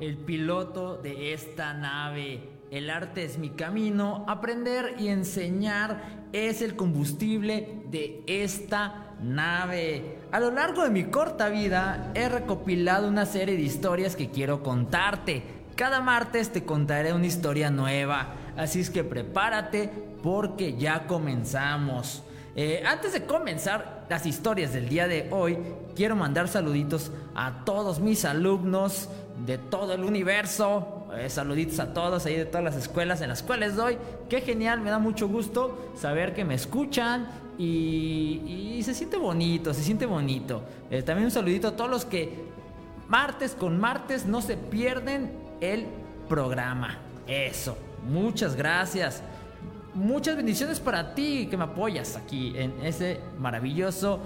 El piloto de esta nave. El arte es mi camino, aprender y enseñar es el combustible de esta nave. A lo largo de mi corta vida he recopilado una serie de historias que quiero contarte. Cada martes te contaré una historia nueva, así es que prepárate porque ya comenzamos. Eh, antes de comenzar las historias del día de hoy, quiero mandar saluditos a todos mis alumnos de todo el universo. Eh, saluditos a todos ahí de todas las escuelas en las cuales doy. Qué genial, me da mucho gusto saber que me escuchan y, se siente bonito, se siente bonito. Eh, también un saludito a todos los que martes con martes no se pierden el programa. Eso, muchas gracias muchas bendiciones para ti que me apoyas aquí en ese maravilloso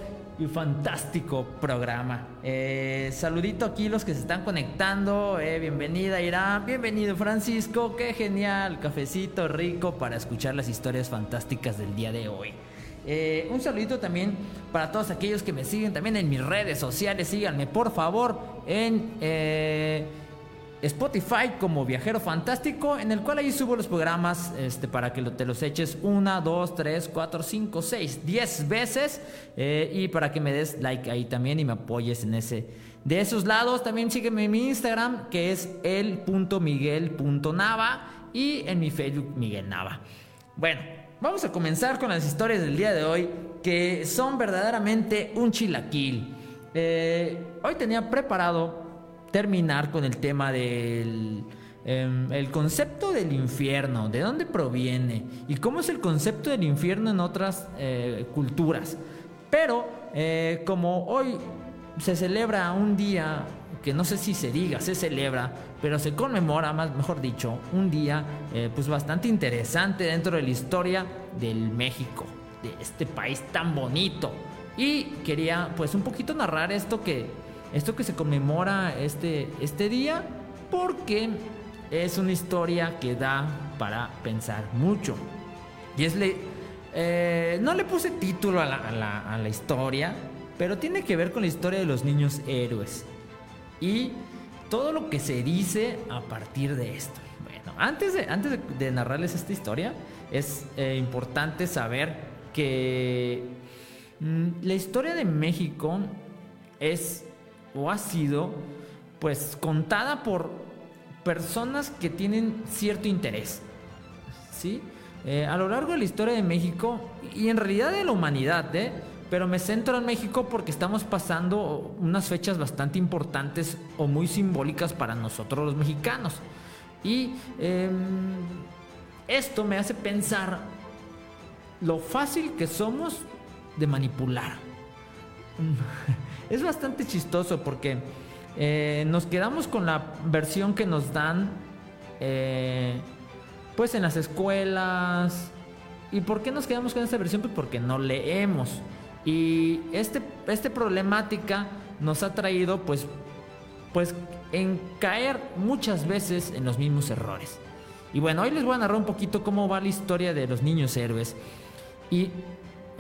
fantástico programa. Eh, saludito aquí los que se están conectando. Eh, bienvenida Irán, bienvenido Francisco. Qué genial, cafecito rico para escuchar las historias fantásticas del día de hoy. Eh, un saludito también para todos aquellos que me siguen también en mis redes sociales. Síganme por favor en Spotify como Viajero Fantástico, en el cual ahí subo los programas este, para que te los eches una, dos, tres, cuatro, cinco, seis, diez veces eh, y para que me des like ahí también y me apoyes en ese. De esos lados también sígueme en mi Instagram que es el.miguel.nava y en mi Facebook Miguel Nava. Bueno, vamos a comenzar con las historias del día de hoy que son verdaderamente un chilaquil. Eh, hoy tenía preparado terminar con el tema del em, el concepto del infierno, de dónde proviene y cómo es el concepto del infierno en otras eh, culturas. Pero eh, como hoy se celebra un día que no sé si se diga, se celebra, pero se conmemora, más mejor dicho, un día eh, pues bastante interesante dentro de la historia del México, de este país tan bonito. Y quería pues un poquito narrar esto que esto que se conmemora este, este día porque es una historia que da para pensar mucho. Y es le, eh, no le puse título a la, historia, pero tiene que ver con la historia de los niños héroes. Y todo lo que se dice a partir de esto. Bueno, antes de, antes de, narrarles esta historia, es eh, importante saber que mm, la historia de México es o ha sido pues contada por personas que tienen cierto interés. ¿Sí? Eh, a lo largo de la historia de México y en realidad de la humanidad, ¿eh? pero me centro en México porque estamos pasando unas fechas bastante importantes o muy simbólicas para nosotros los mexicanos. Y em, esto me hace pensar lo fácil que somos de manipular. es bastante chistoso porque eh, nos quedamos con la versión que nos dan eh, pues en las escuelas. ¿Y por qué nos quedamos con esta versión? Pues porque no leemos. Y este, este problemática nos ha traído pues, pues en caer muchas veces en los mismos errores. Y bueno, hoy les voy a narrar un poquito cómo va la historia de los niños héroes. Y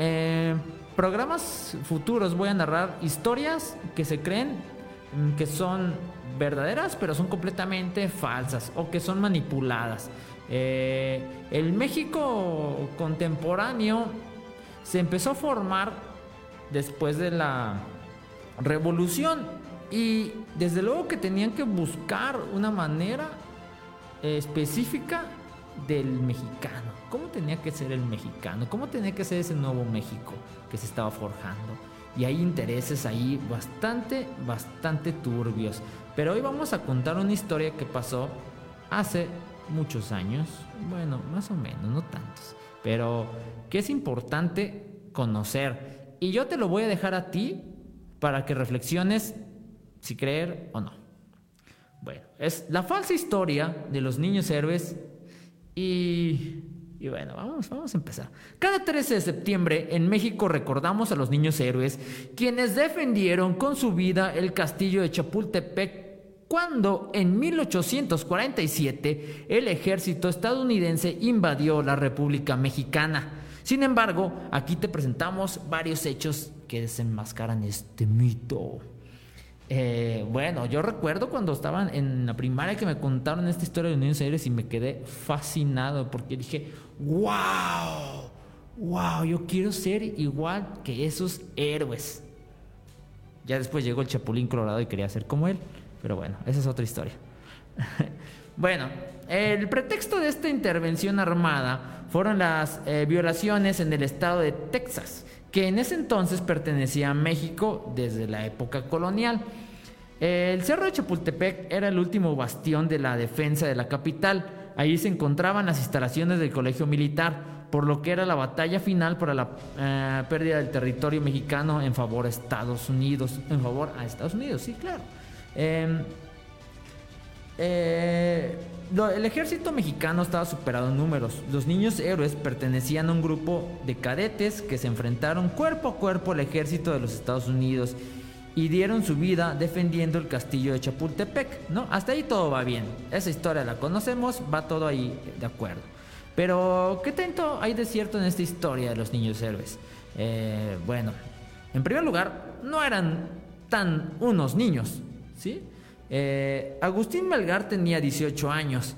eh, programas futuros voy a narrar historias que se creen mm, que son verdaderas, pero son completamente falsas o que son manipuladas. Eh, el México contemporáneo se empezó a formar después de la revolución. Y desde luego que tenían que buscar una manera específica del mexicano. ¿Cómo tenía que ser el mexicano? ¿Cómo tenía que ser ese nuevo México que se estaba forjando? Y hay intereses ahí bastante, bastante turbios. Pero hoy vamos a contar una historia que pasó hace muchos años. Bueno, más o menos, no tantos. Pero que es importante conocer. Y yo te lo voy a dejar a ti para que reflexiones si creer o no. Bueno, es la falsa historia de los niños héroes y, y, bueno, vamos, vamos a empezar. Cada 13 de septiembre en México recordamos a los niños héroes quienes defendieron con su vida el castillo de Chapultepec cuando en 1847 el ejército estadounidense invadió la República Mexicana. Sin embargo, aquí te presentamos varios hechos que desenmascaran este mito. Eh, bueno, yo recuerdo cuando estaban en la primaria que me contaron esta historia de Unión Aires y me quedé fascinado porque dije, wow, wow, yo quiero ser igual que esos héroes. Ya después llegó el Chapulín Colorado y quería ser como él, pero bueno, esa es otra historia. bueno, el pretexto de esta intervención armada fueron las eh, violaciones en el estado de Texas, que en ese entonces pertenecía a México desde la época colonial. El Cerro de Chapultepec era el último bastión de la defensa de la capital. Ahí se encontraban las instalaciones del colegio militar, por lo que era la batalla final para la eh, pérdida del territorio mexicano en favor a Estados Unidos. En favor a Estados Unidos, sí, claro. Em, eh, el ejército mexicano estaba superado en números. Los niños héroes pertenecían a un grupo de cadetes que se enfrentaron cuerpo a cuerpo al ejército de los Estados Unidos y dieron su vida defendiendo el castillo de Chapultepec, ¿no? Hasta ahí todo va bien. Esa historia la conocemos, va todo ahí de acuerdo. Pero, ¿qué tanto hay de cierto en esta historia de los niños héroes? Eh, bueno, en primer lugar, no eran tan unos niños, ¿sí? Eh, Agustín Melgar tenía 18 años.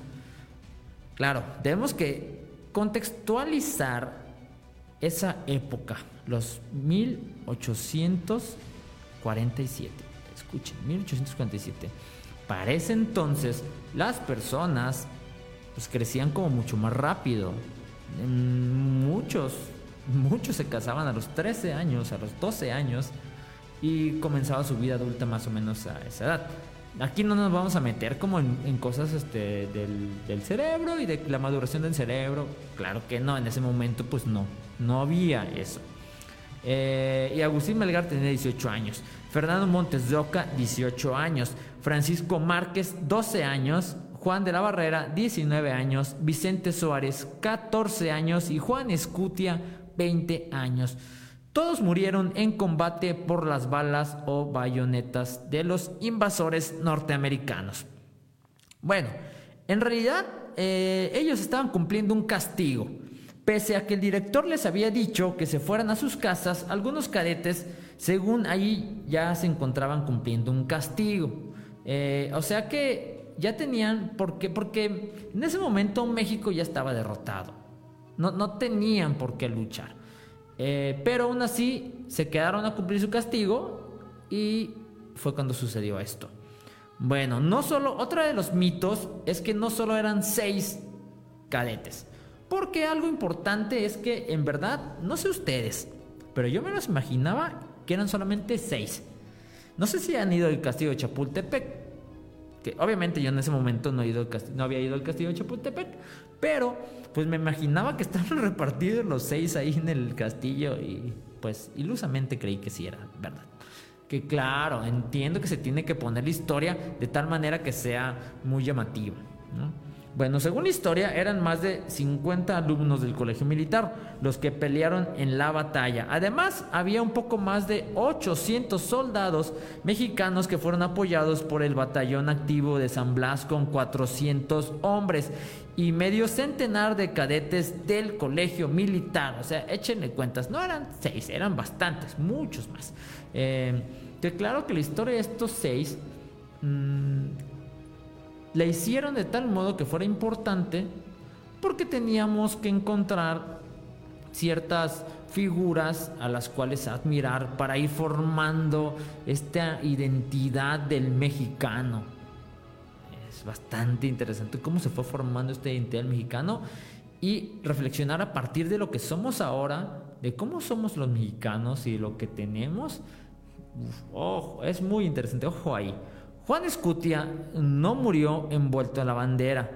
Claro, tenemos que contextualizar esa época, los 1847. Escuchen, 1847. Para ese entonces, las personas pues, crecían como mucho más rápido. Muchos, muchos se casaban a los 13 años, a los 12 años y comenzaba su vida adulta más o menos a esa edad. Aquí no nos vamos a meter como en, cosas este, del, cerebro y de la maduración del cerebro. Claro que no, en ese momento pues no, no había eso. Eh, y Agustín Melgar tenía 18 años. Fernando Montes de Oca, 18 años. Francisco Márquez, 12 años. Juan de la Barrera, 19 años. Vicente Suárez, 14 años. Y Juan Escutia, 20 años. Todos murieron en combate por las balas o bayonetas de los invasores norteamericanos. Bueno, en realidad eh, ellos estaban cumpliendo un castigo. Pese a que el director les había dicho que se fueran a sus casas, algunos cadetes, según ahí, ya se encontraban cumpliendo un castigo. Eh, o sea que ya tenían, ¿por qué? Porque en ese momento México ya estaba derrotado. No, no tenían por qué luchar. Eh, pero aún así se quedaron a cumplir su castigo y fue cuando sucedió esto. Bueno, no solo, otro de los mitos es que no solo eran seis cadetes, porque algo importante es que en verdad, no sé ustedes, pero yo me los imaginaba que eran solamente seis. No sé si han ido al castillo de Chapultepec, que obviamente yo en ese momento no, había ido al castillo de Chapultepec, pero pues me imaginaba que estaban repartidos los seis ahí en el castillo y pues ilusamente creí que sí era verdad. Que claro, entiendo que se tiene que poner la historia de tal manera que sea muy llamativa. ¿no? Bueno, según la historia, eran más de 50 alumnos del colegio militar los que pelearon en la batalla. Además, había un poco más de 800 soldados mexicanos que fueron apoyados por el batallón activo de San Blas con 400 hombres y medio centenar de cadetes del colegio militar. O sea, échenle cuentas, no eran seis, eran bastantes, muchos más. Eh, que claro que la historia de estos seis... Mm, la hicieron de tal modo que fuera importante porque teníamos que encontrar ciertas figuras a las cuales admirar para ir formando esta identidad del mexicano. Es bastante interesante cómo se fue formando esta identidad del mexicano y reflexionar a partir de lo que somos ahora, de cómo somos los mexicanos y lo que tenemos. ojo, es muy interesante, ojo ahí. Juan Escutia no murió envuelto en la bandera.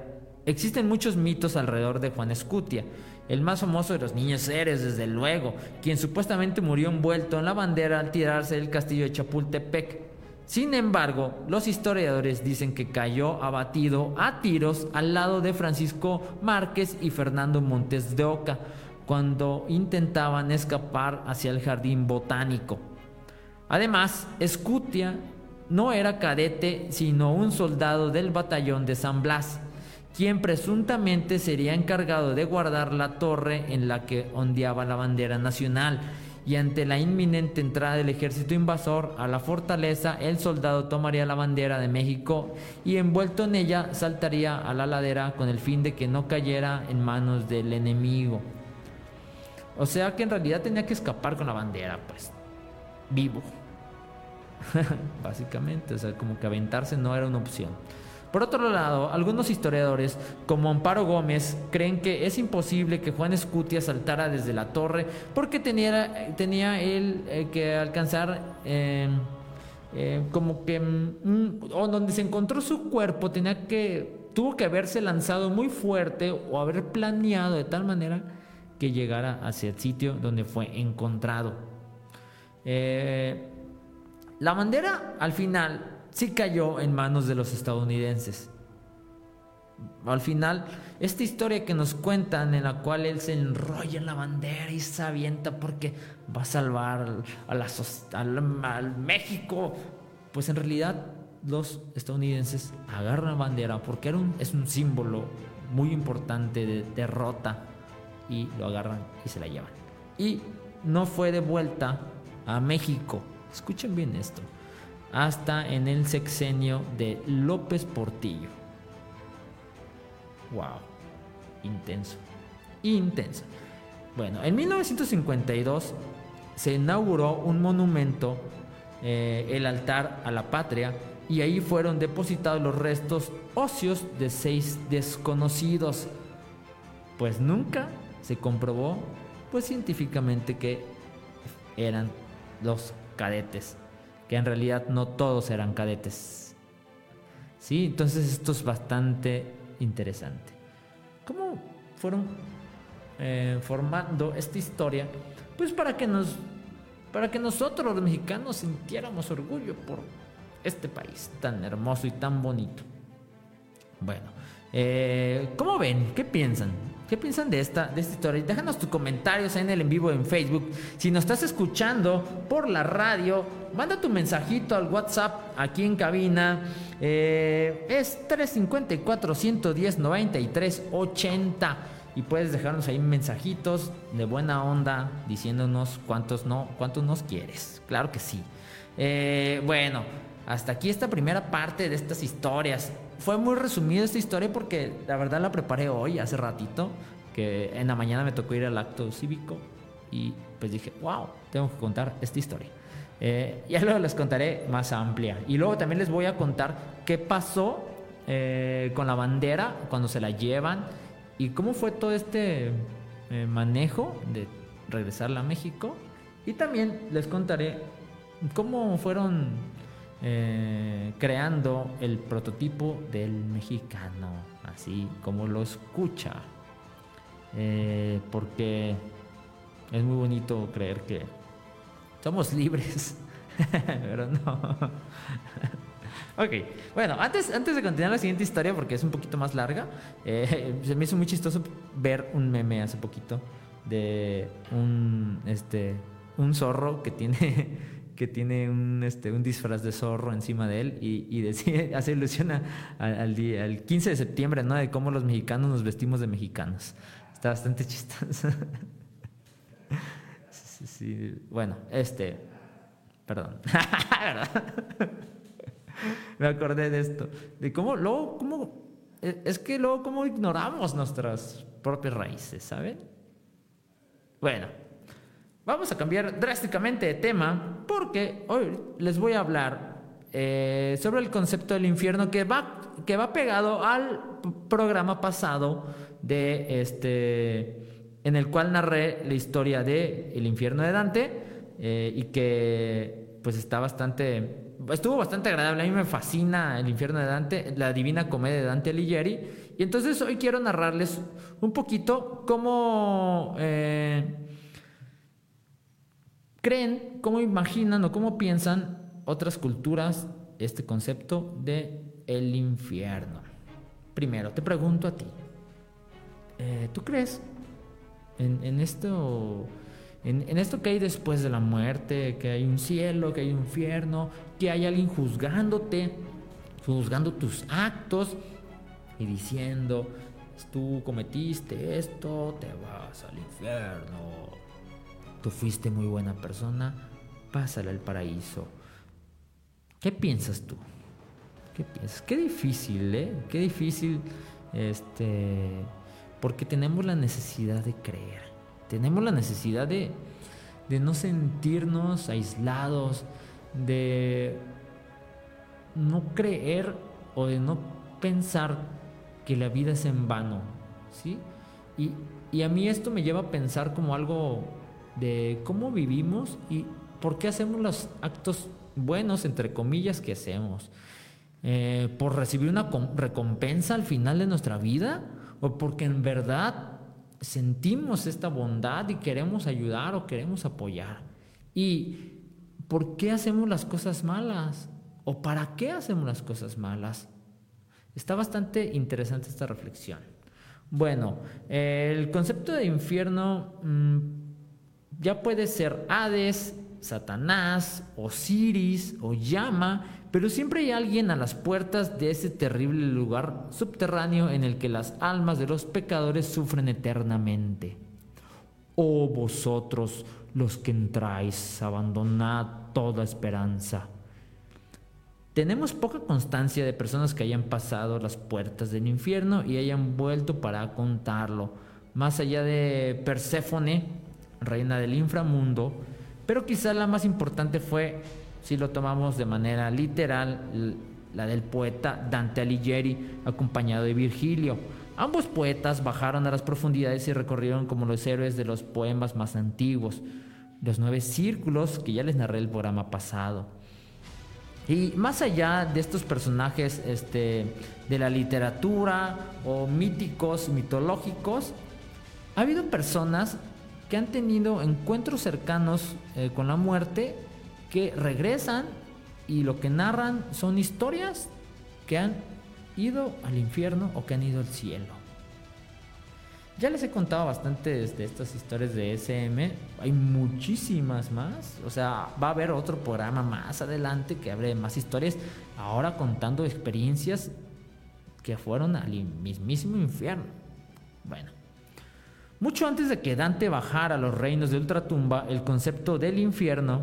Existen muchos mitos alrededor de Juan Escutia. El más famoso de los niños Eres, desde luego, quien supuestamente murió envuelto en la bandera al tirarse del castillo de Chapultepec. Sin embargo, los historiadores dicen que cayó abatido a tiros al lado de Francisco Márquez y Fernando Montes de Oca cuando intentaban escapar hacia el jardín botánico. Además, Escutia no era cadete, sino un soldado del batallón de San Blas, quien presuntamente sería encargado de guardar la torre en la que ondeaba la bandera nacional y ante la inminente entrada del ejército invasor a la fortaleza, el soldado tomaría la bandera de México y envuelto en ella saltaría a la ladera con el fin de que no cayera en manos del enemigo. O sea que en realidad tenía que escapar con la bandera, pues, vivo. Básicamente, o sea, como que aventarse no era una opción. Por otro lado, algunos historiadores, como Amparo Gómez, creen que es imposible que Juan Escutia saltara desde la torre porque tenía, tenía él eh, que alcanzar em, em, como que mm, donde se encontró su cuerpo tenía que tuvo que haberse lanzado muy fuerte o haber planeado de tal manera que llegara hacia el sitio donde fue encontrado. Eh, la bandera al final sí cayó en manos de los estadounidenses. Al final, esta historia que nos cuentan en la cual él se enrolla en la bandera y se avienta porque va a salvar a la, al, México, pues en realidad los estadounidenses agarran la bandera porque era es un símbolo muy importante de derrota y lo agarran y se la llevan. Y no fue de vuelta a México. Escuchen bien esto hasta en el sexenio de López Portillo. Wow, intenso, intenso. Bueno, en 1952 se inauguró un monumento, eh, el altar a la patria, y ahí fueron depositados los restos óseos de seis desconocidos. Pues nunca se comprobó, pues científicamente que eran los cadetes que en realidad no todos eran cadetes. Sí, entonces esto es bastante interesante. ¿Cómo fueron eh, formando esta historia? Pues para que nos, para que nosotros los mexicanos sintiéramos orgullo por este país tan hermoso y tan bonito. Bueno, eh, ¿cómo ven? ¿Qué piensan? ¿Qué piensan de esta, de esta historia? Déjanos tus comentarios en el en vivo en Facebook. Si nos estás escuchando por la radio, manda tu mensajito al WhatsApp aquí en cabina. Eh, es 354-110-93-80. Y puedes dejarnos ahí mensajitos de buena onda diciéndonos cuántos, no, cuántos nos quieres. Claro que sí. Eh, bueno, hasta aquí esta primera parte de estas historias fue muy resumida esta historia porque la verdad la preparé hoy, hace ratito, que en la mañana me tocó ir al acto cívico y pues dije, wow, tengo que contar esta historia. Eh, ya luego les contaré más amplia. Y luego también les voy a contar qué pasó eh, con la bandera cuando se la llevan y cómo fue todo este eh, manejo de regresarla a México. Y también les contaré cómo fueron eh, creando el prototipo del mexicano, así como lo escucha. Eh, porque es muy bonito creer que somos libres, pero no. ok, bueno, antes, antes de continuar la siguiente historia, porque es un poquito más larga, eh, se me hizo muy chistoso ver un meme hace poquito de un, este, un zorro que tiene que tiene un, este, un disfraz de zorro encima de él y, y decía, hace ilusión al, día, al 15 de septiembre, ¿no? De cómo los mexicanos nos vestimos de mexicanos. Está bastante chistoso. Bueno, este, perdón. Me acordé de esto. De cómo, luego, cómo, e, es que luego cómo ignoramos nuestras propias raíces, ¿saben? Bueno, vamos a cambiar drásticamente de tema porque hoy les voy a hablar eh, sobre el concepto del infierno que va, que va pegado al programa pasado de este en el cual narré la historia de el infierno de Dante eh, y que pues está bastante estuvo bastante agradable. A mí me fascina el infierno de Dante la divina comedia de Dante Alighieri. Y entonces hoy quiero narrarles un poquito cómo eh, creen cómo imaginan o cómo piensan otras culturas este concepto de el infierno. Primero, te pregunto a ti, eh, ¿tú crees en, esto, en, esto que hay después de la muerte, que hay un cielo, que hay un infierno, que hay alguien juzgándote, juzgando tus actos y diciendo, tú cometiste esto, te vas al infierno. Tú fuiste muy buena persona, pásale al paraíso. ¿Qué piensas tú? ¿Qué piensas? Qué difícil, ¿eh? Qué difícil, este, porque tenemos la necesidad de creer. Tenemos la necesidad de, de no sentirnos aislados, de no creer o de no pensar que la vida es en vano, ¿sí? Y, y a mí esto me lleva a pensar como algo de cómo vivimos y por qué hacemos los actos buenos, entre comillas, que hacemos? Eh, ¿Por recibir una recompensa al final de nuestra vida? ¿O porque en verdad sentimos esta bondad y queremos ayudar o queremos apoyar? ¿Y por qué hacemos las cosas malas? ¿O para qué hacemos las cosas malas? Está bastante interesante esta reflexión. Bueno, el concepto de infierno mm, ya puede ser Hades, Satanás, Osiris o llama, pero siempre hay alguien a las puertas de ese terrible lugar subterráneo en el que las almas de los pecadores sufren eternamente. Oh vosotros los que entráis, abandonad toda esperanza. Tenemos poca constancia de personas que hayan pasado las puertas del infierno y hayan vuelto para contarlo. Más allá de Perséfone, reina del inframundo, pero quizá la más importante fue, si lo tomamos de manera literal, la del poeta Dante Alighieri, acompañado de Virgilio. Ambos poetas bajaron a las profundidades y recorrieron como los héroes de los poemas más antiguos, los nueve círculos que ya les narré el programa pasado. Y más allá de estos personajes este, de la literatura o míticos, mitológicos, ha habido personas que han tenido encuentros cercanos eh, con la muerte, que regresan y lo que narran son historias que han ido al infierno o que han ido al cielo. Ya les he contado bastantes de estas historias de SM, hay muchísimas más, o sea, va a haber otro programa más adelante que hable de más historias, ahora contando experiencias que fueron al mismísimo infierno. Bueno, mucho antes de que Dante bajara a los reinos de ultratumba, el concepto del infierno,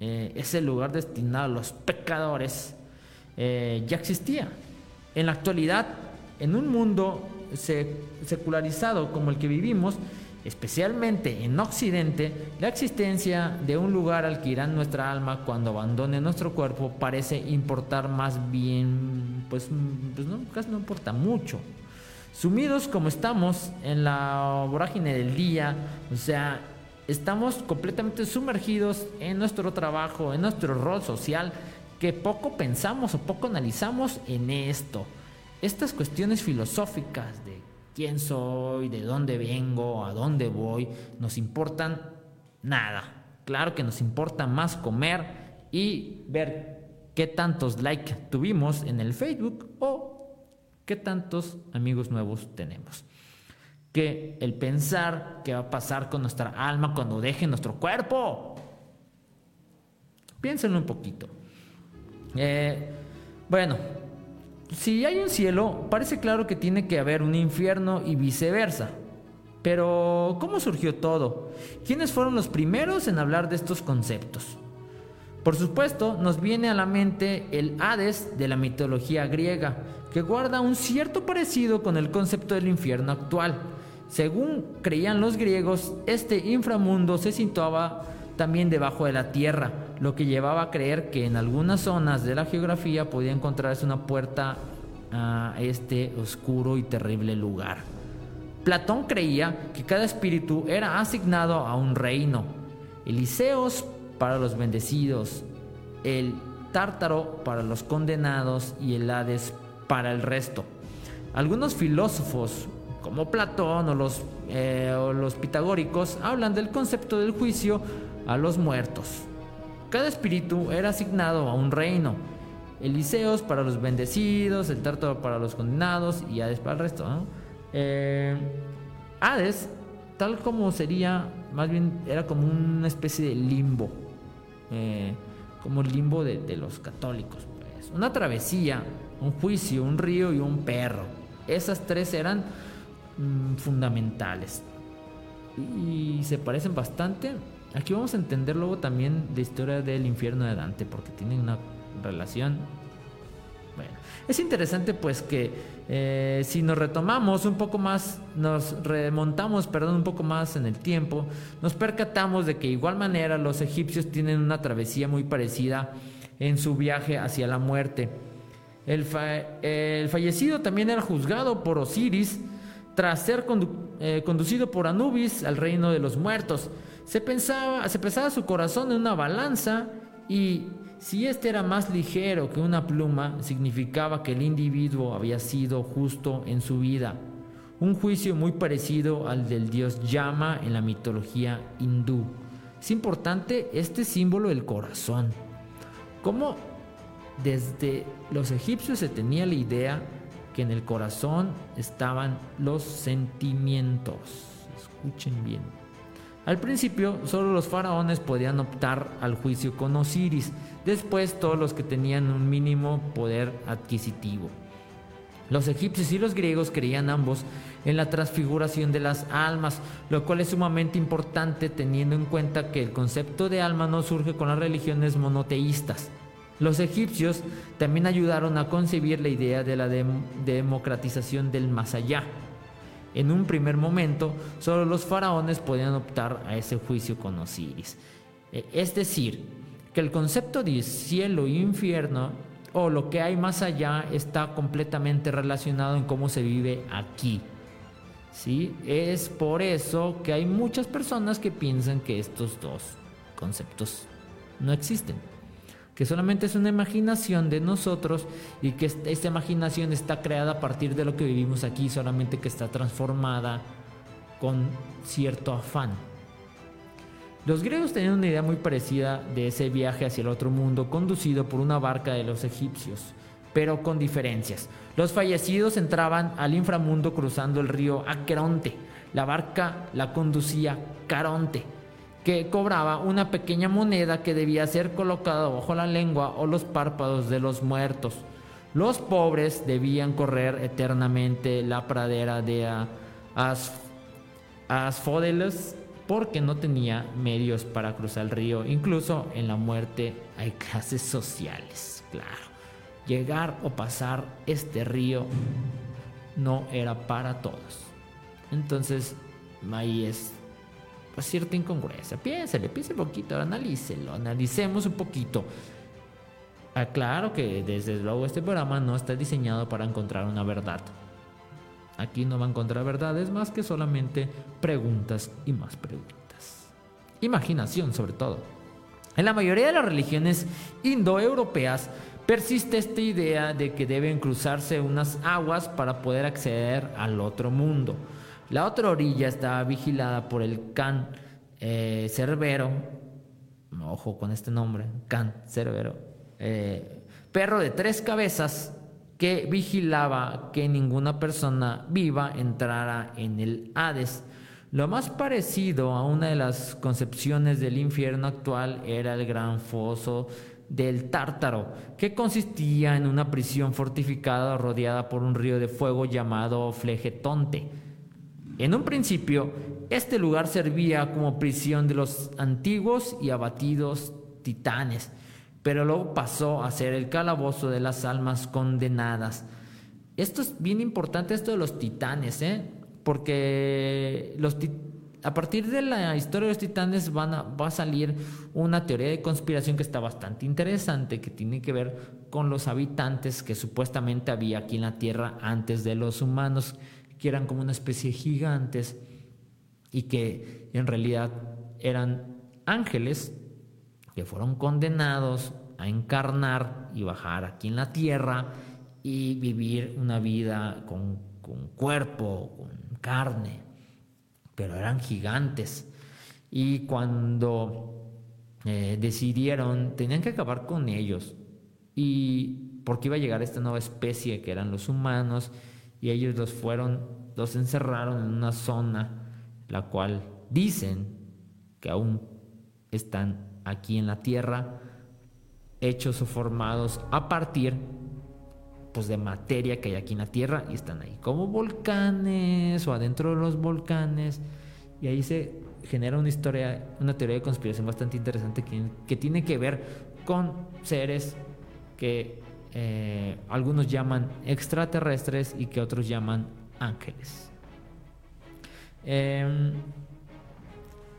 eh, ese lugar destinado a los pecadores, eh, ya existía. En la actualidad, en un mundo secularizado como el que vivimos, especialmente en Occidente, la existencia de un lugar al que irá nuestra alma cuando abandone nuestro cuerpo parece importar más bien, pues, pues casi no importa mucho sumidos como estamos en la vorágine del día, o sea, estamos completamente sumergidos en nuestro trabajo, en nuestro rol social, que poco pensamos o poco analizamos en esto. Estas cuestiones filosóficas de quién soy, de dónde vengo, a dónde voy, nos importan nada. Claro que nos importa más comer y ver qué tantos likes tuvimos en el Facebook o ¿Qué tantos amigos nuevos tenemos? Que el pensar qué va a pasar con nuestra alma cuando deje nuestro cuerpo. Piénsenlo un poquito. Eh, bueno, si hay un cielo, parece claro que tiene que haber un infierno y viceversa. Pero, ¿cómo surgió todo? ¿Quiénes fueron los primeros en hablar de estos conceptos? Por supuesto, nos viene a la mente el Hades de la mitología griega, que guarda un cierto parecido con el concepto del infierno actual. Según creían los griegos, este inframundo se situaba también debajo de la tierra, lo que llevaba a creer que en algunas zonas de la geografía podía encontrarse una puerta a este oscuro y terrible lugar. Platón creía que cada espíritu era asignado a un reino. Eliseos para los bendecidos, el Tártaro para los condenados y el Hades para el resto. Algunos filósofos, como Platón o los, eh, o los pitagóricos, hablan del concepto del juicio a los muertos. Cada espíritu era asignado a un reino. Eliseos para los bendecidos, el Tártaro para los condenados y Hades para el resto. Eh, Hades, tal como sería, más bien era como una especie de limbo. Eh, como el limbo de, los católicos. Pues. Una travesía, un juicio, un río y un perro. Esas tres eran mm, fundamentales. Y, se parecen bastante. Aquí vamos a entender luego también la historia del infierno de Dante, porque tienen una relación. Es interesante pues que eh, si nos retomamos un poco más, nos remontamos, perdón, un poco más en el tiempo, nos percatamos de que igual manera los egipcios tienen una travesía muy parecida en su viaje hacia la muerte. El, fallecido también era juzgado por Osiris tras ser eh, conducido por Anubis al reino de los muertos. Se, pensaba, se pesaba su corazón en una balanza y si este era más ligero que una pluma, significaba que el individuo había sido justo en su vida. Un juicio muy parecido al del dios Yama en la mitología hindú. Es importante este símbolo del corazón. Como desde los egipcios se tenía la idea que en el corazón estaban los sentimientos. Escuchen bien. Al principio, solo los faraones podían optar al juicio con Osiris, después todos los que tenían un mínimo poder adquisitivo. Los egipcios y los griegos creían ambos en la transfiguración de las almas, lo cual es sumamente importante teniendo en cuenta que el concepto de alma no surge con las religiones monoteístas. Los egipcios también ayudaron a concebir la idea de la democratización del más allá. En un primer momento, solo los faraones podían optar a ese juicio con Osiris. E, es decir, que el concepto de cielo e infierno o lo que hay más allá está completamente relacionado en cómo se vive aquí. ¿Sí? Es por eso que hay muchas personas que piensan que estos dos conceptos no existen, que solamente es una imaginación de nosotros y que esta imaginación está creada a partir de lo que vivimos aquí, solamente que está transformada con cierto afán. Los griegos tenían una idea muy parecida de ese viaje hacia el otro mundo conducido por una barca de los egipcios, pero con diferencias. Los fallecidos entraban al inframundo cruzando el río Aqueronte. La barca la conducía Caronte, que cobraba una pequeña moneda que debía ser colocada bajo la lengua o los párpados de los muertos. Los pobres debían correr eternamente la pradera de Asfódeles porque no tenía medios para cruzar el río. Incluso en la muerte hay clases sociales, claro. Llegar o pasar este río no era para todos. Entonces, ahí es pues, cierta incongruencia. Piénsele, piense un poquito, analícelo, analicemos un poquito. Aclaro que desde luego este programa no está diseñado para encontrar una verdad. Aquí no va a encontrar verdades más que solamente preguntas y más preguntas. Imaginación sobre todo. En la mayoría de las religiones indoeuropeas persiste esta idea de que deben cruzarse unas aguas para poder acceder al otro mundo. La otra orilla está vigilada por el Can eh, Cerbero, ojo con este nombre, Can Cerbero, eh, perro de tres cabezas que vigilaba que ninguna persona viva entrara en el Hades. Lo más parecido a una de las concepciones del infierno actual era el gran foso del Tártaro, que consistía en una prisión fortificada rodeada por un río de fuego llamado Flegetonte. En un principio, este lugar servía como prisión de los antiguos y abatidos titanes, pero luego pasó a ser el calabozo de las almas condenadas. Esto es bien importante, esto de los titanes, ¿eh? porque los a partir de la historia de los titanes van va a salir una teoría de conspiración que está bastante interesante, que tiene que ver con los habitantes que supuestamente había aquí en la Tierra antes de los humanos, que eran como una especie de gigantes y que en realidad eran ángeles que fueron condenados a encarnar y bajar aquí en la Tierra y vivir una vida con, con cuerpo, con carne pero eran gigantes. Y cuando eh, decidieron, tenían que acabar con ellos. Y porque iba a llegar esta nueva especie que eran los humanos, y ellos los fueron, los encerraron en una zona, la cual dicen que aún están aquí en la Tierra, hechos o formados a partir pues, de materia que hay aquí en la Tierra y están ahí como volcanes o adentro de los volcanes. Y ahí se genera una historia, una teoría de conspiración bastante interesante que, tiene que ver con seres que eh, algunos llaman extraterrestres y que otros llaman ángeles. Em,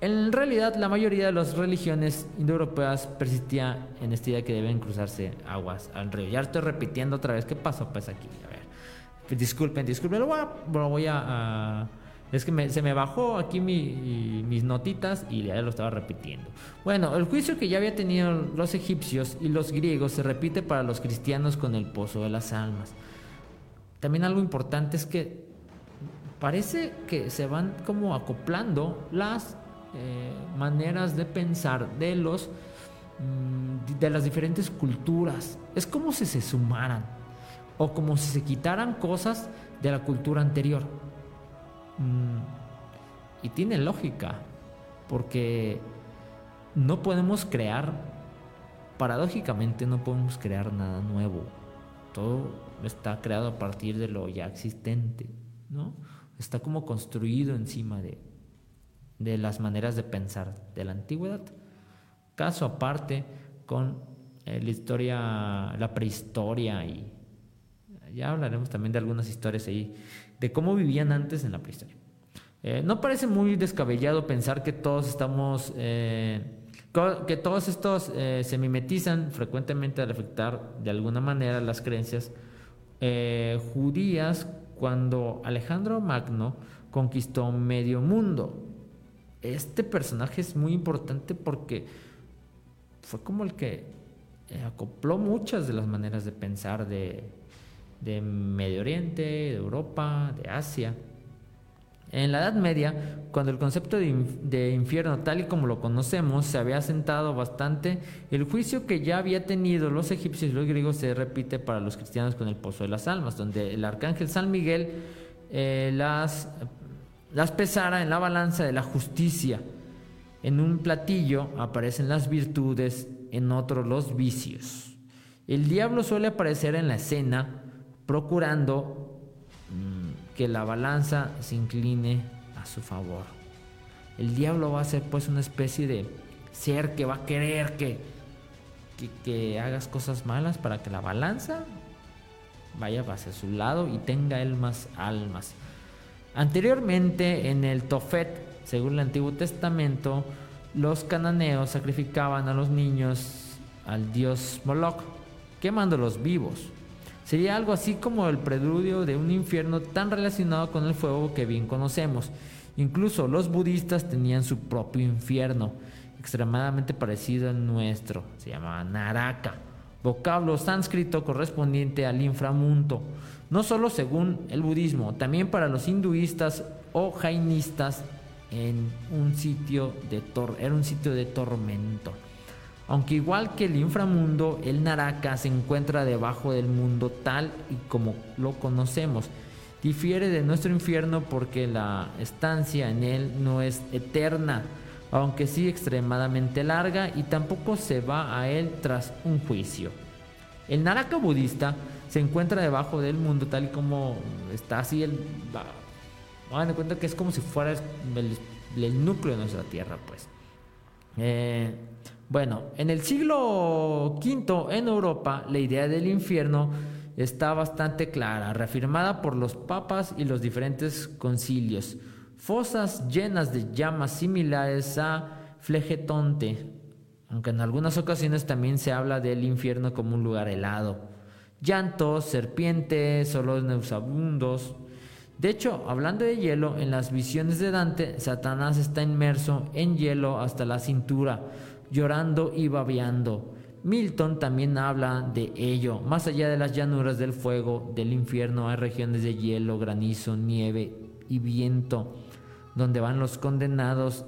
en realidad, la mayoría de las religiones indoeuropeas persistía en esta idea que deben cruzarse aguas al río. Ya estoy repitiendo otra vez. ¿Qué pasó pues aquí? A ver. Disculpen, disculpen. Lo voy a... es que se me bajó aquí mis notitas y ya lo estaba repitiendo. Bueno, el juicio que ya había tenido los egipcios y los griegos se repite para los cristianos con el pozo de las almas. También algo importante es que parece que se van como acoplando las eh, maneras de pensar de los mm, de las diferentes culturas. Es como si se sumaran o como si se quitaran cosas de la cultura anterior. Mm, y tiene lógica, porque no podemos crear, paradójicamente no podemos crear nada nuevo. Todo está creado a partir de lo ya existente, ¿no? Está como construido encima de, de las maneras de pensar de la antigüedad. Caso aparte con eh, la historia, la prehistoria y ya hablaremos también de algunas historias ahí, de cómo vivían antes en la prehistoria. Eh, no parece muy descabellado pensar que todos estamos, eh, que todos estos se mimetizan frecuentemente al afectar de alguna manera las creencias judías cuando Alejandro Magno conquistó medio mundo este personaje es muy importante porque fue como el que eh, acopló muchas de las maneras de pensar de, Medio Oriente, de Europa, de Asia. En la Edad Media, cuando el concepto de, infierno tal y como lo conocemos se había asentado bastante, el juicio que ya había tenido los egipcios y los griegos se repite para los cristianos con el Pozo de las Almas, donde el arcángel San Miguel eh, las las pesara en la balanza de la justicia. En un platillo aparecen las virtudes, en otro los vicios. El diablo suele aparecer en la escena procurando mm, que la balanza se incline a su favor. El diablo va a ser pues una especie de ser que va a querer que, que, que hagas cosas malas para que la balanza vaya hacia su lado y tenga él más almas. Anteriormente, en el Tofet, según el Antiguo Testamento, los cananeos sacrificaban a los niños al dios Moloch, quemándolos vivos. Sería algo así como el preludio de un infierno tan relacionado con el fuego que bien conocemos. Incluso los budistas tenían su propio infierno, extremadamente parecido al nuestro. Se llamaba Naraka, vocablo sánscrito correspondiente al inframundo no solo según el budismo, también para los hinduistas o jainistas en un sitio de era un sitio de tormento. Aunque igual que el inframundo, el Naraka se encuentra debajo del mundo tal y como lo conocemos. Difiere de nuestro infierno porque la estancia en él no es eterna, aunque sí extremadamente larga y tampoco se va a él tras un juicio. El Naraka budista se encuentra debajo del mundo, tal y como está así el. Hagan cuenta que es como si fuera el, núcleo de nuestra tierra, pues. Eh, bueno, en el siglo V en Europa, la idea del infierno está bastante clara, reafirmada por los papas y los diferentes concilios. Fosas llenas de llamas similares a Flegetonte, aunque en algunas ocasiones también se habla del infierno como un lugar helado. Llantos, serpientes, solos neusabundos. De hecho, hablando de hielo, en las visiones de Dante, Satanás está inmerso en hielo hasta la cintura, llorando y babeando. Milton también habla de ello. Más allá de las llanuras del fuego del infierno hay regiones de hielo, granizo, nieve y viento, donde van los condenados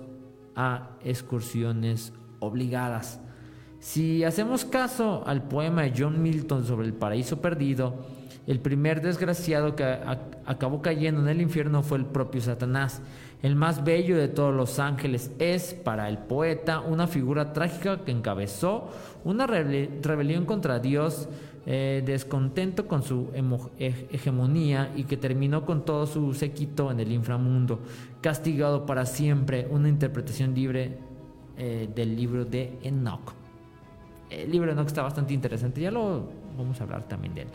a excursiones obligadas. Si hacemos caso al poema de John Milton sobre el paraíso perdido, el primer desgraciado que acabó cayendo en el infierno fue el propio Satanás. El más bello de todos los ángeles es, para el poeta, una figura trágica que encabezó una rebelión contra Dios, eh, descontento con su hegemonía y que terminó con todo su séquito en el inframundo, castigado para siempre, una interpretación libre eh, del libro de Enoch. El libro de Enoch está bastante interesante, ya lo vamos a hablar también de él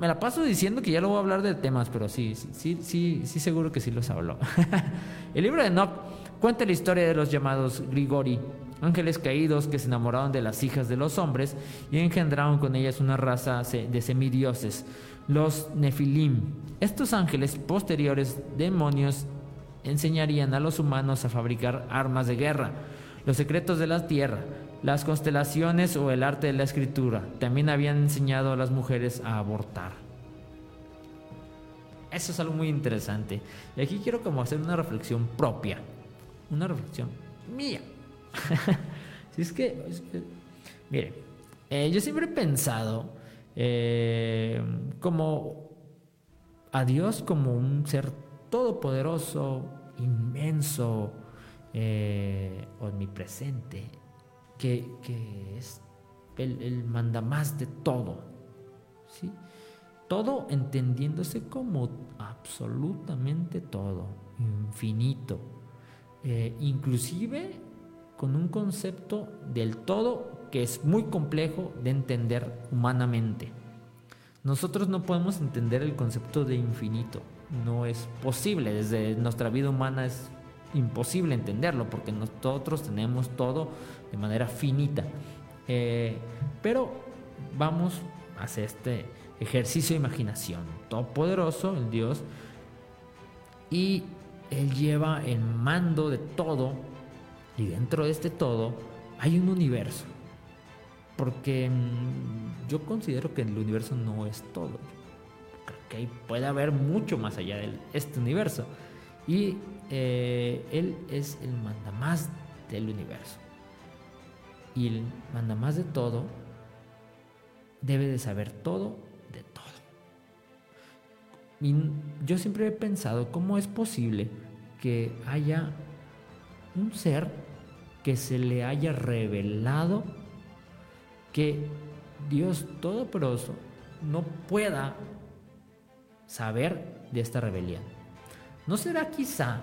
me la paso diciendo que ya lo voy a hablar de temas, pero sí, sí, sí, sí, seguro que sí los hablo. el libro de Enoch cuenta la historia de los llamados Grigori, ángeles caídos que se enamoraron de las hijas de los hombres y engendraron con ellas una raza de semidioses, los Nefilim. Estos ángeles posteriores demonios enseñarían a los humanos a fabricar armas de guerra, los secretos de la tierra, las constelaciones o el arte de la escritura. También habían enseñado a las mujeres a abortar. Eso es algo muy interesante. Y aquí quiero como hacer una reflexión propia. Una reflexión mía. si es que, mire, eh, yo siempre he pensado eh, como a Dios como un ser todopoderoso, inmenso, eh, omnipresente, que, es el, manda más de todo. ¿sí? Todo entendiéndose como absolutamente todo, infinito. Eh, inclusive con un concepto del todo que es muy complejo de entender humanamente. Nosotros no podemos entender el concepto de infinito, no es posible, desde nuestra vida humana es imposible entenderlo porque nosotros tenemos todo de manera finita. Eh, pero vamos a hacer este ejercicio de imaginación. Todopoderoso, el Dios, y Él lleva el mando de todo, y dentro de este todo hay un universo. Porque mm, yo considero que el universo no es todo. Creo que puede haber mucho más allá de este universo. Y eh, Él es el mandamás del universo. Y el mandamás de todo debe de saber todo de todo. Y yo siempre he pensado cómo es posible que haya un ser que se le haya revelado que Dios Todopoderoso no pueda saber de esta rebelión. ¿No será quizá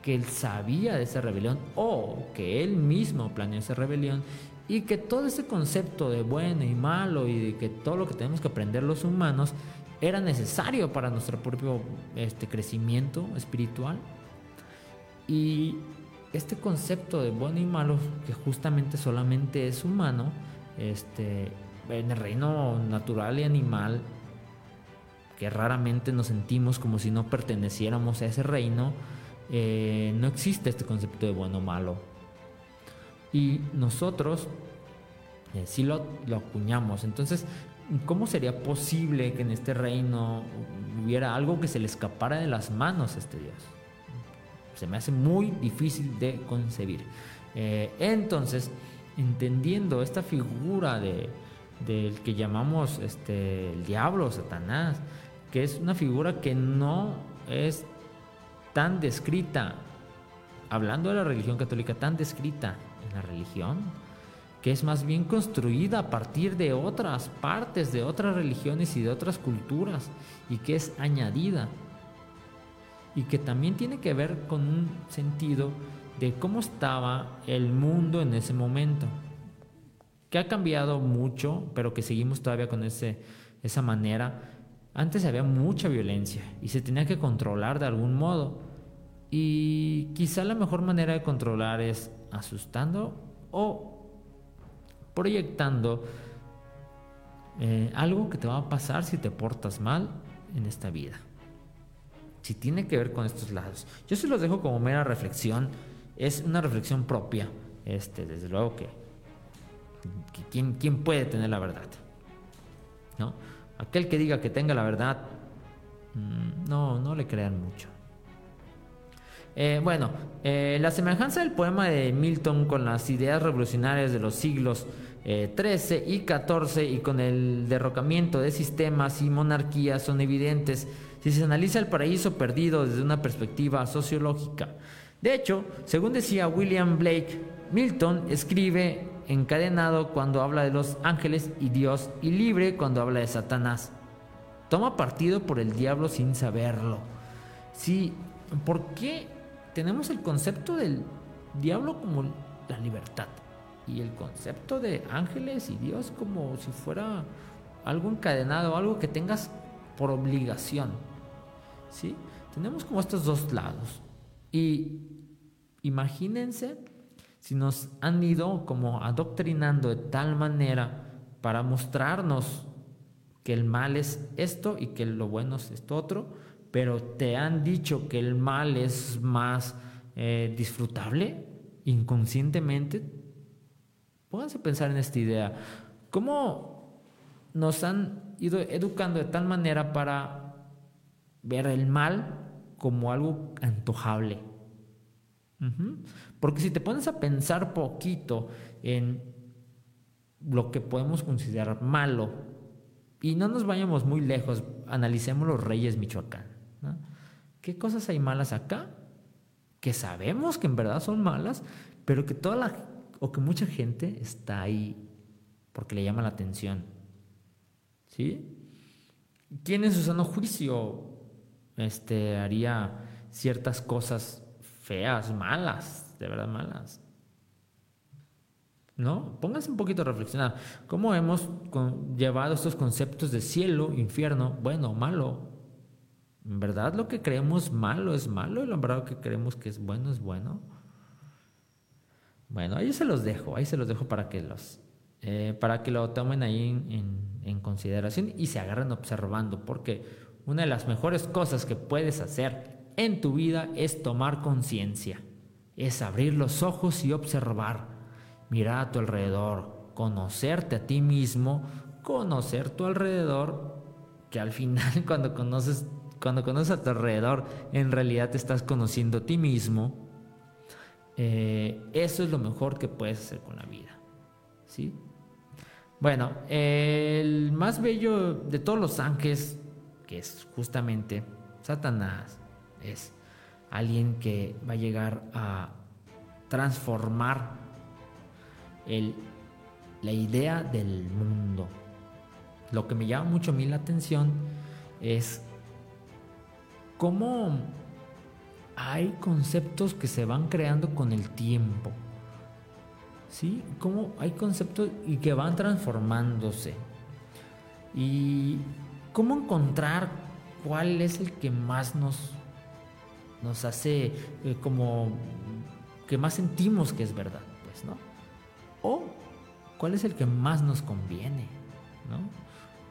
que él sabía de esa rebelión o que él mismo planeó esa rebelión y que todo ese concepto de bueno y malo y de que todo lo que tenemos que aprender los humanos era necesario para nuestro propio este, crecimiento espiritual. Y este concepto de bueno y malo, que justamente solamente es humano, este, en el reino natural y animal, que raramente nos sentimos como si no perteneciéramos a ese reino, eh, no existe este concepto de bueno o malo. Y nosotros eh, sí lo, lo acuñamos. Entonces, ¿cómo sería posible que en este reino hubiera algo que se le escapara de las manos a este Dios? Se me hace muy difícil de concebir. Eh, entonces, entendiendo esta figura de, del que llamamos este, el diablo, Satanás, que es una figura que no es tan descrita, hablando de la religión católica, tan descrita en la religión, que es más bien construida a partir de otras partes, de otras religiones y de otras culturas, y que es añadida, y que también tiene que ver con un sentido de cómo estaba el mundo en ese momento, que ha cambiado mucho, pero que seguimos todavía con ese esa manera, antes había mucha violencia y se tenía que controlar de algún modo. Y quizá la mejor manera de controlar es asustando o proyectando eh, algo que te va a pasar si te portas mal en esta vida. Si tiene que ver con estos lados. Yo se los dejo como mera reflexión. Es una reflexión propia. Este, desde luego que, ¿quién, ¿quién, puede tener la verdad? ¿No? Aquel que diga que tenga la verdad, mm, no, no le crean mucho. Eh, bueno, eh, la semejanza del poema de Milton con las ideas revolucionarias de los siglos XIII eh, y XIV y con el derrocamiento de sistemas y monarquías son evidentes si se analiza el paraíso perdido desde una perspectiva sociológica. De hecho, según decía William Blake, Milton escribe encadenado cuando habla de los ángeles y Dios y libre cuando habla de Satanás. Toma partido por el diablo sin saberlo. Sí, ¿por qué tenemos el concepto del diablo como la libertad y el concepto de ángeles y Dios como si fuera algo encadenado, algo que tengas por obligación. ¿Sí? Tenemos como estos dos lados. Y imagínense si nos han ido como adoctrinando de tal manera para mostrarnos que el mal es esto y que lo bueno es esto otro, pero te han dicho que el mal es más eh, disfrutable inconscientemente, pónganse a pensar en esta idea. ¿Cómo nos han ido educando de tal manera para ver el mal como algo antojable? Porque si te pones a pensar poquito en lo que podemos considerar malo, y no nos vayamos muy lejos, analicemos los reyes Michoacán. ¿Qué cosas hay malas acá? Que sabemos que en verdad son malas, pero que toda la o que mucha gente está ahí porque le llama la atención. ¿Sí? ¿Quién en su sano juicio este, haría ciertas cosas feas, malas, de verdad malas? ¿No? Pónganse un poquito a reflexionar. ¿Cómo hemos llevado estos conceptos de cielo, infierno, bueno, malo, ¿En verdad lo que creemos malo es malo y lo que creemos que es bueno es bueno? Bueno, ahí se los dejo, ahí se los dejo para que los eh, para que lo tomen ahí en, consideración y se agarren observando, porque una de las mejores cosas que puedes hacer en tu vida es tomar conciencia, es abrir los ojos y observar, mirar a tu alrededor, conocerte a ti mismo, conocer tu alrededor, que al final cuando conoces cuando conoces a tu alrededor, en realidad te estás conociendo a ti mismo. Eh, eso es lo mejor que puedes hacer con la vida. ¿Sí? Bueno, el más bello de todos los ángeles, que es justamente Satanás, es alguien que va a llegar a transformar el, la idea del mundo. Lo que me llama mucho a mí la atención es cómo hay conceptos que se van creando con el tiempo. ¿Sí? Cómo hay conceptos y que van transformándose. Y cómo encontrar cuál es el que más nos, nos hace eh, como que más sentimos que es verdad, pues, ¿no? O cuál es el que más nos conviene, ¿no?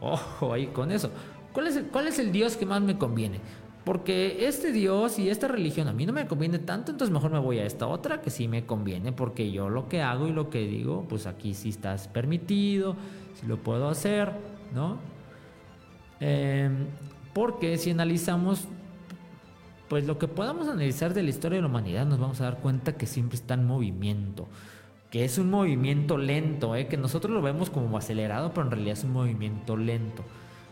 Ojo ahí con eso. ¿Cuál es, ¿Cuál es el Dios que más me conviene? Porque este Dios y esta religión a mí no me conviene tanto, entonces mejor me voy a esta otra que sí me conviene, porque yo lo que hago y lo que digo, pues aquí sí está permitido, si lo puedo hacer, ¿no? Em, porque si analizamos, pues lo que podamos analizar de la historia de la humanidad, nos vamos a dar cuenta que siempre está en movimiento, que es un movimiento lento, ¿eh? que nosotros lo vemos como acelerado, pero en realidad es un movimiento lento.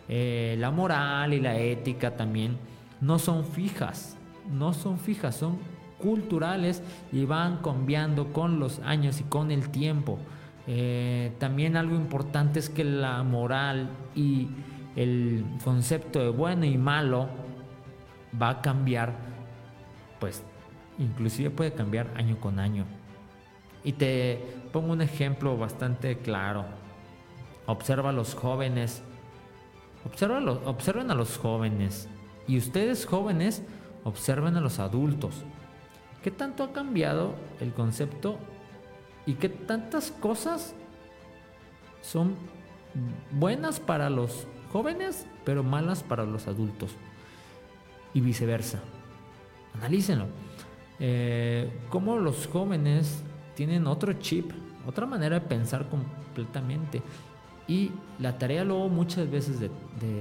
Eh, la moral y la ética también no son fijas, no son fijas, son culturales y van cambiando con los años y con el tiempo. Eh, también algo importante es que la moral y el concepto de bueno y malo va a cambiar, pues inclusive puede cambiar año con año. Y te pongo un ejemplo bastante claro. Observa a los jóvenes observen a los jóvenes y ustedes jóvenes observen a los adultos. ¿Qué tanto ha cambiado el concepto y qué tantas cosas son buenas para los jóvenes pero malas para los adultos? Y viceversa. Analícenlo. Eh, cómo los jóvenes tienen otro chip, otra manera de pensar completamente. Y la tarea luego muchas veces de,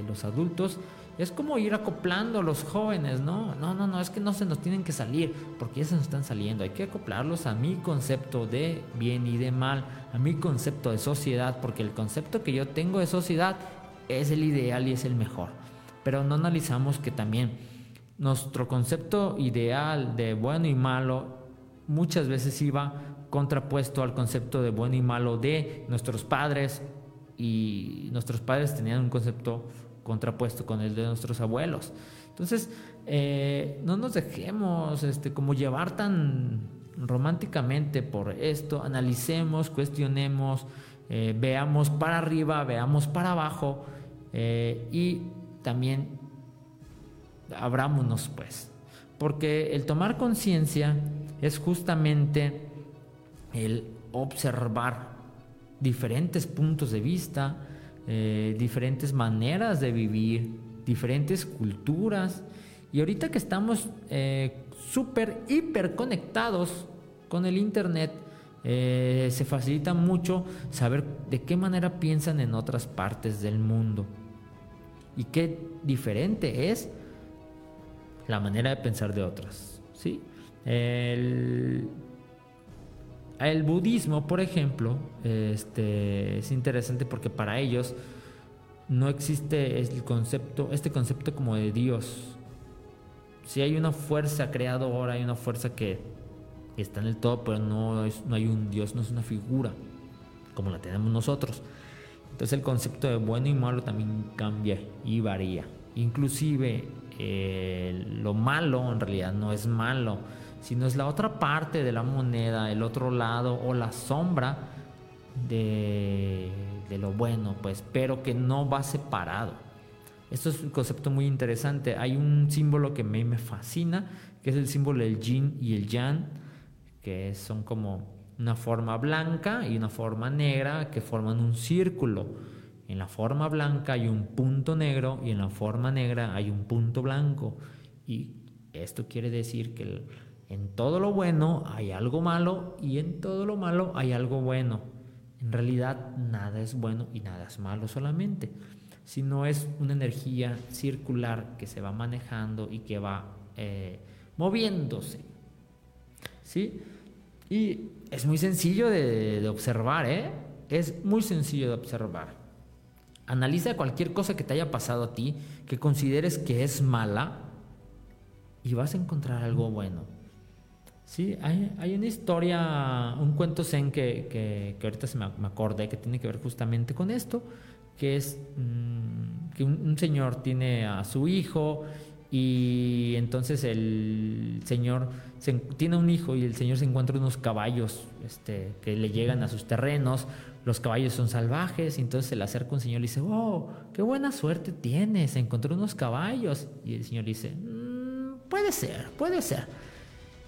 los adultos es como ir acoplando a los jóvenes, ¿no? No, no, no, es que no se nos tienen que salir, porque ya se nos están saliendo. Hay que acoplarlos a mi concepto de bien y de mal, a mi concepto de sociedad, porque el concepto que yo tengo de sociedad es el ideal y es el mejor. Pero no analizamos que también nuestro concepto ideal de bueno y malo muchas veces iba contrapuesto al concepto de bueno y malo de nuestros padres y nuestros padres tenían un concepto contrapuesto con el de nuestros abuelos. Entonces, eh, no nos dejemos este, como llevar tan románticamente por esto, analicemos, cuestionemos, eh, veamos para arriba, veamos para abajo eh, y también abrámonos pues, porque el tomar conciencia es justamente el observar diferentes puntos de vista, eh, diferentes maneras de vivir, diferentes culturas. Y ahorita que estamos eh, súper, hiper conectados con el Internet, eh, se facilita mucho saber de qué manera piensan en otras partes del mundo. Y qué diferente es la manera de pensar de otras. ¿sí? El, el budismo, por ejemplo, este, es interesante porque para ellos no existe el concepto, este concepto como de Dios. Si hay una fuerza creadora, hay una fuerza que está en el todo, pero no, no hay un Dios, no es una figura como la tenemos nosotros. Entonces el concepto de bueno y malo también cambia y varía. Inclusive eh, lo malo en realidad no es malo, sino es la otra parte de la moneda, el otro lado o la sombra de, lo bueno, pues, pero que no va separado. Esto es un concepto muy interesante. Hay un símbolo que mí me fascina, que es el símbolo del yin y el yang, que son como una forma blanca y una forma negra que forman un círculo. En la forma blanca hay un punto negro y en la forma negra hay un punto blanco. Y esto quiere decir que en todo lo bueno hay algo malo y en todo lo malo hay algo bueno. En realidad nada es bueno y nada es malo solamente, sino es una energía circular que se va manejando y que va eh, moviéndose. ¿Sí? Y es muy sencillo de, de observar, ¿eh? Es muy sencillo de observar. Analiza cualquier cosa que te haya pasado a ti, que consideres que es mala, y vas a encontrar algo bueno. Sí, hay, una historia, un cuento zen que, que, ahorita se me, me, acordé que tiene que ver justamente con esto, que es mm, que un, señor tiene a su hijo y entonces el señor tiene un hijo y el señor se encuentra unos caballos este, que le llegan a sus terrenos, los caballos son salvajes, y entonces se le acerca un señor y dice, oh, qué buena suerte tienes, encontró unos caballos. Y el señor dice, mm, puede ser, puede ser.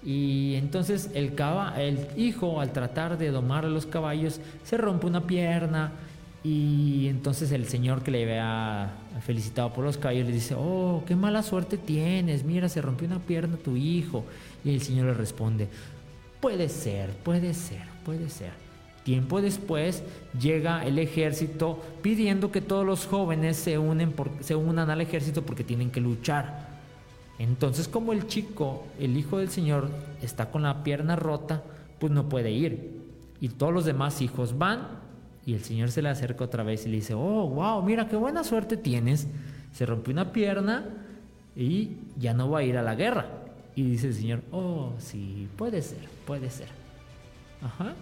Y entonces el, el hijo, al tratar de domar a los caballos, se rompe una pierna. Y entonces el señor que le había felicitado por los caballos le dice, oh, qué mala suerte tienes, mira, se rompió una pierna tu hijo. Y el señor le responde, puede ser, puede ser, puede ser. Tiempo después llega el ejército pidiendo que todos los jóvenes se, unen se unan al ejército porque tienen que luchar. Entonces como el chico, el hijo del Señor, está con la pierna rota, pues no puede ir. Y todos los demás hijos van y el Señor se le acerca otra vez y le dice, oh, wow, mira qué buena suerte tienes. Se rompió una pierna y ya no va a ir a la guerra. Y dice el Señor, oh, sí, puede ser, puede ser. Ajá.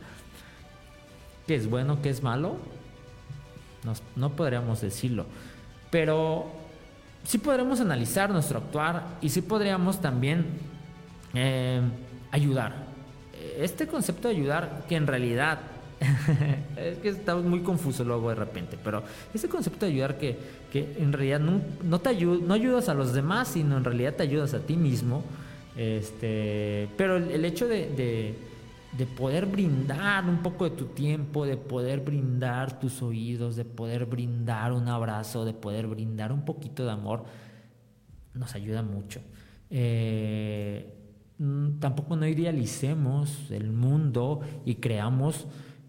¿Qué es bueno, qué es malo? no podríamos decirlo. Pero sí podremos analizar nuestro actuar y sí podríamos también eh, ayudar. Este concepto de ayudar, que en realidad es que está muy confuso luego de repente, pero ese concepto de ayudar que, que en realidad no, te no ayudas a los demás, sino en realidad te ayudas a ti mismo. Este, pero el, hecho de, de, poder brindar un poco de tu tiempo, de poder brindar tus oídos, de poder brindar un abrazo, de poder brindar un poquito de amor, nos ayuda mucho. Eh, mm, tampoco no idealicemos el mundo y creamos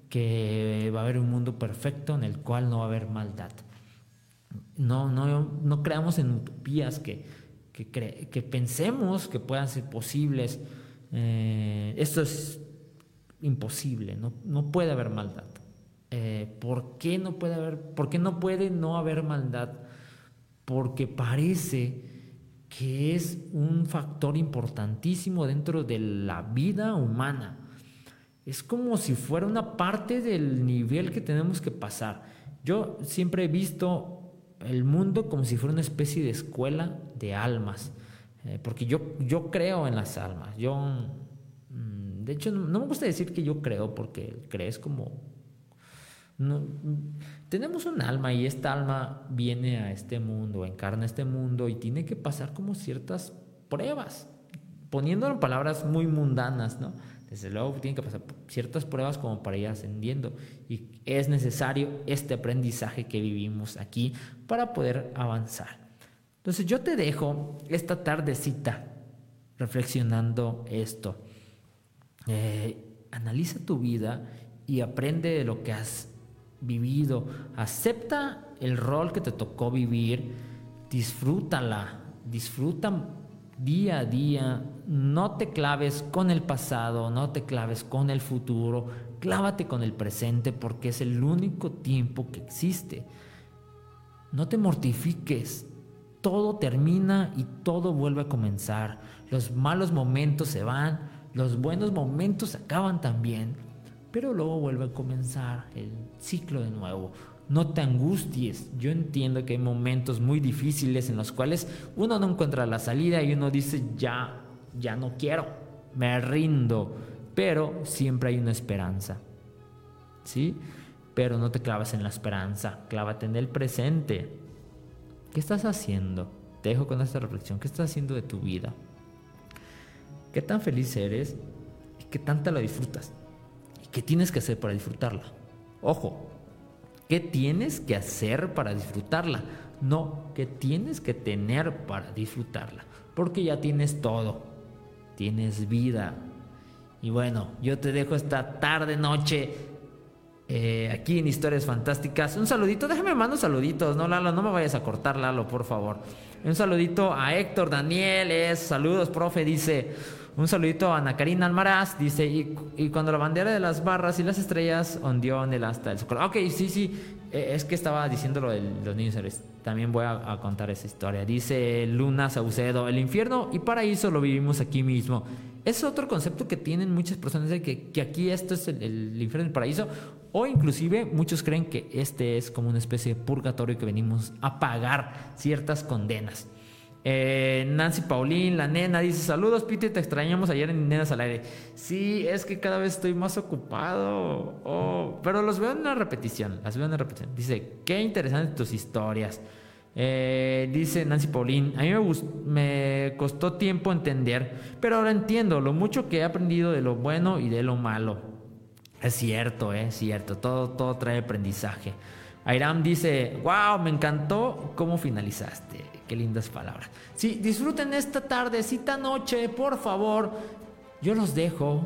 que va a haber un mundo perfecto en el cual no va a haber maldad. No, no, no creamos en utopías que, que, pensemos que puedan ser posibles. Eh, esto es imposible, no, no puede haber maldad. Eh, ¿Por qué no puede haber, por qué no puede no haber maldad? Porque parece que es un factor importantísimo dentro de la vida humana. Es como si fuera una parte del nivel que tenemos que pasar. Yo siempre he visto el mundo como si fuera una especie de escuela de almas, eh, porque yo, yo creo en las almas. Yo, mm, de hecho, no, me gusta decir que yo creo, porque crees como... Tenemos un alma y esta alma viene a este mundo, encarna este mundo y tiene que pasar como ciertas pruebas, poniéndolo en palabras muy mundanas, ¿no? Desde luego tiene que pasar ciertas pruebas como para ir ascendiendo y es necesario este aprendizaje que vivimos aquí para poder avanzar. Entonces yo te dejo esta tardecita reflexionando esto. Eh, analiza tu vida y aprende de lo que has vivido. Acepta el rol que te tocó vivir. Disfrútala. Disfruta día a día. No te claves con el pasado, no te claves con el futuro. Clávate con el presente porque es el único tiempo que existe. No te mortifiques. Todo termina y todo vuelve a comenzar. Los malos momentos se van, los buenos momentos acaban también pero luego vuelve a comenzar el ciclo de nuevo. No te angusties. Yo entiendo que hay momentos muy difíciles en los cuales uno no encuentra la salida y uno dice, ya, ya no quiero, me rindo. Pero siempre hay una esperanza. ¿Sí? Pero no te clavas en la esperanza, clávate en el presente. ¿Qué estás haciendo? Te dejo con esta reflexión. ¿Qué estás haciendo de tu vida? ¿Qué tan feliz eres? ¿Y qué tanta lo disfrutas? ¿Qué tienes que hacer para disfrutarla? Ojo, ¿qué tienes que hacer para disfrutarla? No, ¿qué tienes que tener para disfrutarla? Porque ya tienes todo. Tienes vida. Y bueno, yo te dejo esta tarde, noche, eh, aquí en Historias Fantásticas. Un saludito, déjame mando saluditos, ¿no, Lalo? No me vayas a cortar, Lalo, por favor. Un saludito a Héctor Daniel, saludos, profe, dice. Un saludito a Ana Karina Almaraz, dice, y, cuando la bandera de las barras y las estrellas ondeó en el asta del socorro. Ok, sí, sí, es que estaba diciendo lo de los niños. También voy a, contar esa historia. Dice Luna Saucedo, el infierno y paraíso lo vivimos aquí mismo. Es otro concepto que tienen muchas personas de que, que aquí esto es el, el infierno y el paraíso. O inclusive muchos creen que este es como una especie de purgatorio que venimos a pagar ciertas condenas. Eh, Nancy Paulín, la nena, dice: Saludos, Pete, te extrañamos ayer en Nenas al aire. Sí, es que cada vez estoy más ocupado. Oh, pero los veo en una repetición. Las veo en repetición. Dice: Qué interesantes tus historias. Eh, dice Nancy Paulín: A mí me, me costó tiempo entender, pero ahora entiendo lo mucho que he aprendido de lo bueno y de lo malo. Es cierto, es cierto. Todo, todo trae aprendizaje. Airam dice: Wow, me encantó cómo finalizaste. Qué lindas palabras. Sí, disfruten esta tardecita noche, por favor. Yo los dejo.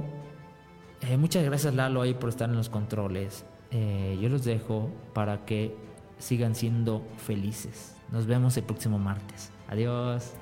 Eh, muchas gracias Lalo ahí por estar en los controles. Eh, yo los dejo para que sigan siendo felices. Nos vemos el próximo martes. Adiós.